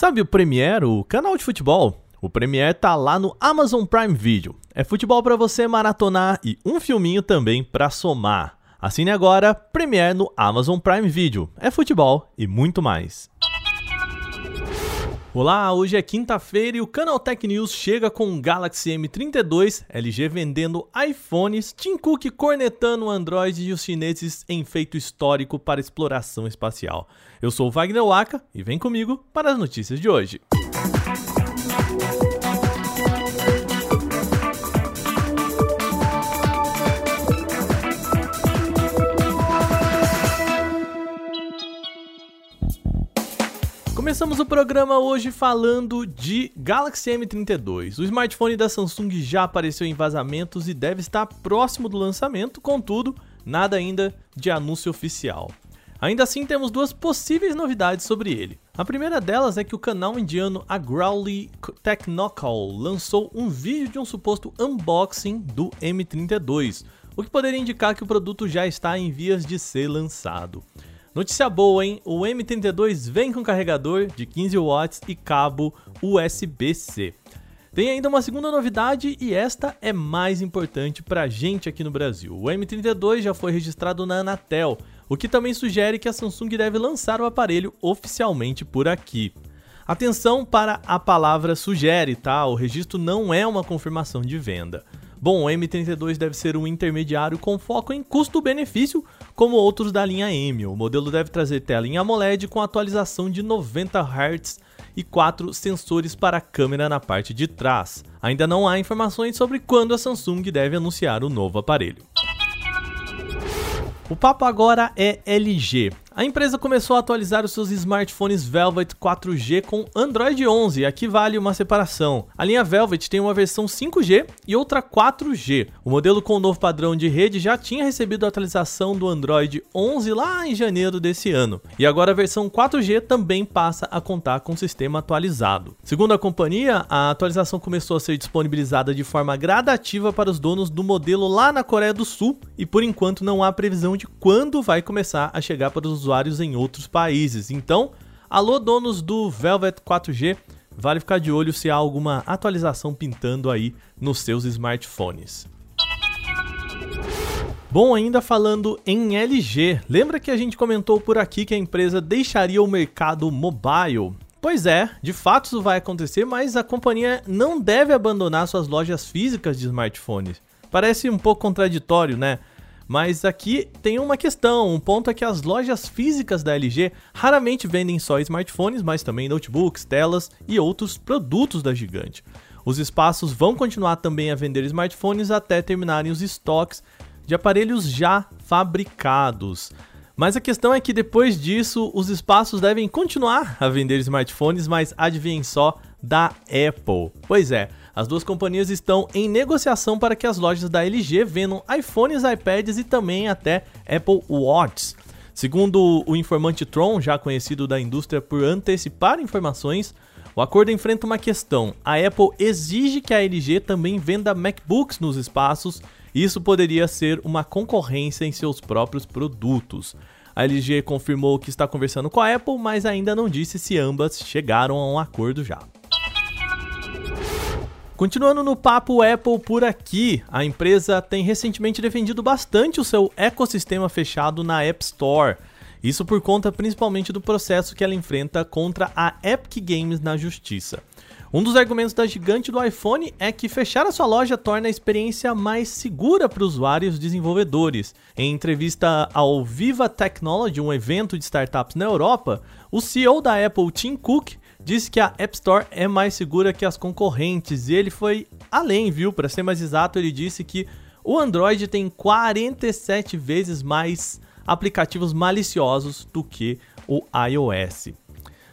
Sabe o Premiere, o canal de futebol? O Premiere tá lá no Amazon Prime Video. É futebol para você maratonar e um filminho também para somar. Assine agora Premiere no Amazon Prime Video. É futebol e muito mais. Olá, hoje é quinta-feira e o Canal Tech News chega com Galaxy M32, LG vendendo iPhones, Tim Cook cornetando Android e os chineses em feito histórico para exploração espacial. Eu sou o Wagner Waka e vem comigo para as notícias de hoje. Começamos o programa hoje falando de Galaxy M32. O smartphone da Samsung já apareceu em vazamentos e deve estar próximo do lançamento, contudo, nada ainda de anúncio oficial. Ainda assim, temos duas possíveis novidades sobre ele. A primeira delas é que o canal indiano Agrowly Technocal lançou um vídeo de um suposto unboxing do M32, o que poderia indicar que o produto já está em vias de ser lançado. Notícia boa, hein? O M32 vem com carregador de 15 watts e cabo USB-C. Tem ainda uma segunda novidade e esta é mais importante para a gente aqui no Brasil. O M32 já foi registrado na Anatel, o que também sugere que a Samsung deve lançar o aparelho oficialmente por aqui. Atenção para a palavra sugere, tá? O registro não é uma confirmação de venda. Bom, o M32 deve ser um intermediário com foco em custo-benefício, como outros da linha M. O modelo deve trazer tela em AMOLED com atualização de 90 Hz e quatro sensores para a câmera na parte de trás. Ainda não há informações sobre quando a Samsung deve anunciar o novo aparelho. O papo agora é LG. A empresa começou a atualizar os seus smartphones Velvet 4G com Android 11. Aqui vale uma separação. A linha Velvet tem uma versão 5G e outra 4G. O modelo com o novo padrão de rede já tinha recebido a atualização do Android 11 lá em janeiro desse ano. E agora a versão 4G também passa a contar com o sistema atualizado. Segundo a companhia, a atualização começou a ser disponibilizada de forma gradativa para os donos do modelo lá na Coreia do Sul e por enquanto não há previsão de quando vai começar a chegar para os usuários em outros países. Então, alô donos do Velvet 4G, vale ficar de olho se há alguma atualização pintando aí nos seus smartphones. Bom, ainda falando em LG, lembra que a gente comentou por aqui que a empresa deixaria o mercado mobile? Pois é, de fato isso vai acontecer, mas a companhia não deve abandonar suas lojas físicas de smartphones. Parece um pouco contraditório, né? Mas aqui tem uma questão, um ponto é que as lojas físicas da LG raramente vendem só smartphones, mas também notebooks, telas e outros produtos da gigante. Os espaços vão continuar também a vender smartphones até terminarem os estoques de aparelhos já fabricados. Mas a questão é que depois disso, os espaços devem continuar a vender smartphones, mas adivinhem só, da Apple. Pois é, as duas companhias estão em negociação para que as lojas da LG vendam iPhones, iPads e também até Apple Watches. Segundo o informante Tron, já conhecido da indústria por antecipar informações, o acordo enfrenta uma questão. A Apple exige que a LG também venda MacBooks nos espaços, e isso poderia ser uma concorrência em seus próprios produtos. A LG confirmou que está conversando com a Apple, mas ainda não disse se ambas chegaram a um acordo já. Continuando no papo Apple por aqui, a empresa tem recentemente defendido bastante o seu ecossistema fechado na App Store. Isso por conta principalmente do processo que ela enfrenta contra a Epic Games na justiça. Um dos argumentos da gigante do iPhone é que fechar a sua loja torna a experiência mais segura para usuários e desenvolvedores. Em entrevista ao Viva Technology, um evento de startups na Europa, o CEO da Apple, Tim Cook, disse que a App Store é mais segura que as concorrentes e ele foi além, viu? Para ser mais exato, ele disse que o Android tem 47 vezes mais aplicativos maliciosos do que o iOS.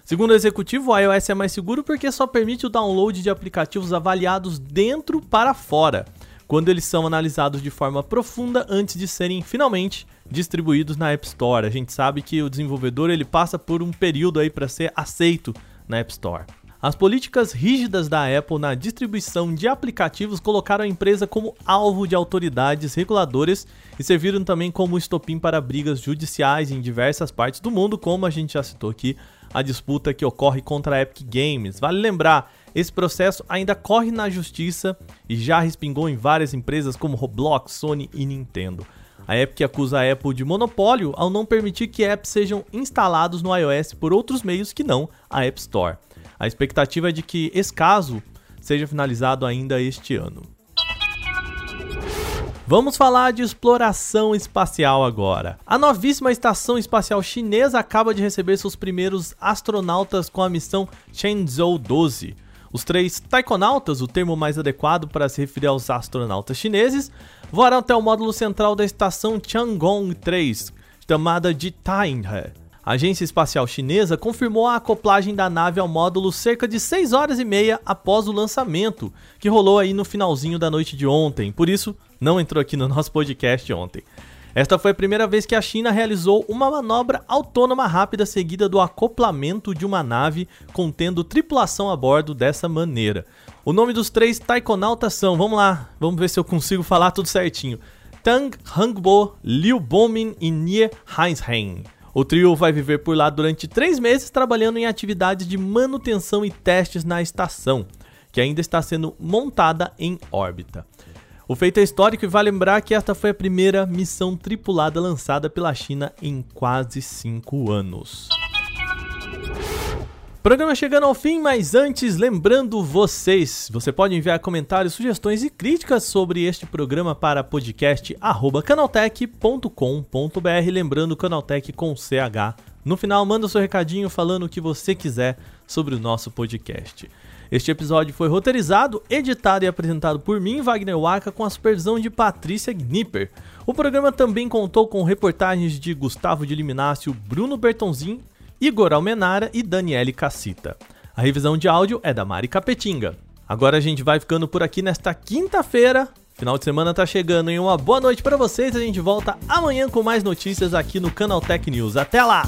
Segundo o executivo, o iOS é mais seguro porque só permite o download de aplicativos avaliados dentro para fora, quando eles são analisados de forma profunda antes de serem finalmente distribuídos na App Store. A gente sabe que o desenvolvedor ele passa por um período aí para ser aceito na App Store. As políticas rígidas da Apple na distribuição de aplicativos colocaram a empresa como alvo de autoridades reguladoras e serviram também como estopim para brigas judiciais em diversas partes do mundo, como a gente já citou aqui a disputa que ocorre contra a Epic Games. Vale lembrar, esse processo ainda corre na justiça e já respingou em várias empresas como Roblox, Sony e Nintendo. A Epic acusa a Apple de monopólio ao não permitir que apps sejam instalados no iOS por outros meios que não a App Store. A expectativa é de que esse caso seja finalizado ainda este ano. Vamos falar de exploração espacial agora. A novíssima estação espacial chinesa acaba de receber seus primeiros astronautas com a missão Shenzhou 12. Os três taikonautas, o termo mais adequado para se referir aos astronautas chineses, voarão até o módulo central da estação Tiangong 3, chamada de Tainhe. A agência espacial chinesa confirmou a acoplagem da nave ao módulo cerca de 6 horas e meia após o lançamento, que rolou aí no finalzinho da noite de ontem. Por isso, não entrou aqui no nosso podcast ontem. Esta foi a primeira vez que a China realizou uma manobra autônoma rápida seguida do acoplamento de uma nave contendo tripulação a bordo dessa maneira. O nome dos três taikonautas são, vamos lá, vamos ver se eu consigo falar tudo certinho. Tang Hangbo, Liu Bomin e Nie Hainshen. O trio vai viver por lá durante três meses trabalhando em atividades de manutenção e testes na estação, que ainda está sendo montada em órbita. O feito é histórico e vale lembrar que esta foi a primeira missão tripulada lançada pela China em quase cinco anos. Programa chegando ao fim, mas antes, lembrando vocês, você pode enviar comentários, sugestões e críticas sobre este programa para podcast@canaltech.com.br, lembrando Canaltech com CH. No final, manda seu recadinho falando o que você quiser sobre o nosso podcast. Este episódio foi roteirizado, editado e apresentado por mim, Wagner Waka, com a supervisão de Patrícia Gnipper. O programa também contou com reportagens de Gustavo de Liminácio, Bruno Bertonzin Igor Almenara e Daniele Cassita. A revisão de áudio é da Mari Capetinga. Agora a gente vai ficando por aqui nesta quinta-feira. Final de semana tá chegando, e Uma boa noite para vocês. A gente volta amanhã com mais notícias aqui no Canal Tech News. Até lá!